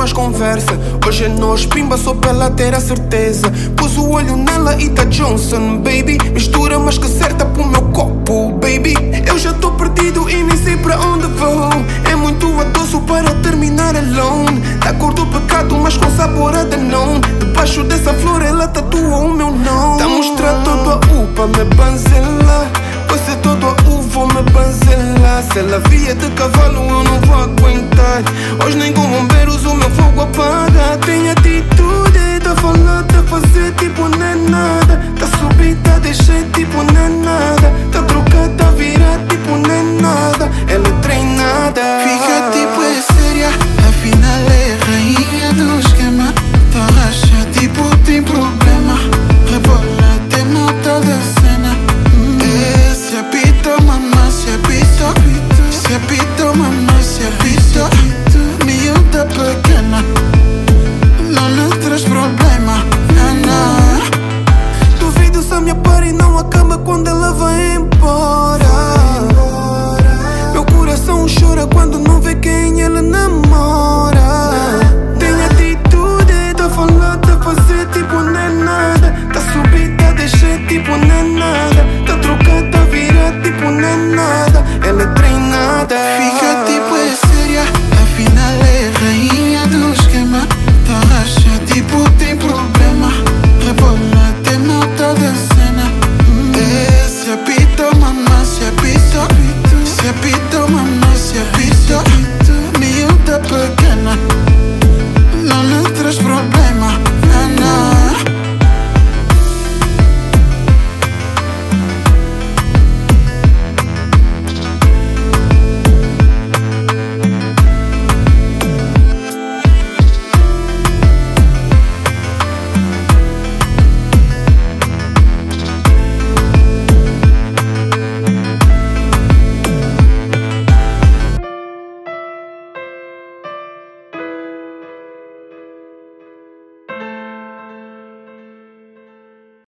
mais conversa. Hoje é nós, pimba só pra ela ter a certeza. Pus o olho nela e tá Johnson, baby. Mistura mais Aquela via de cavalo eu não vou aguentar Hoje nem com bombeiros o meu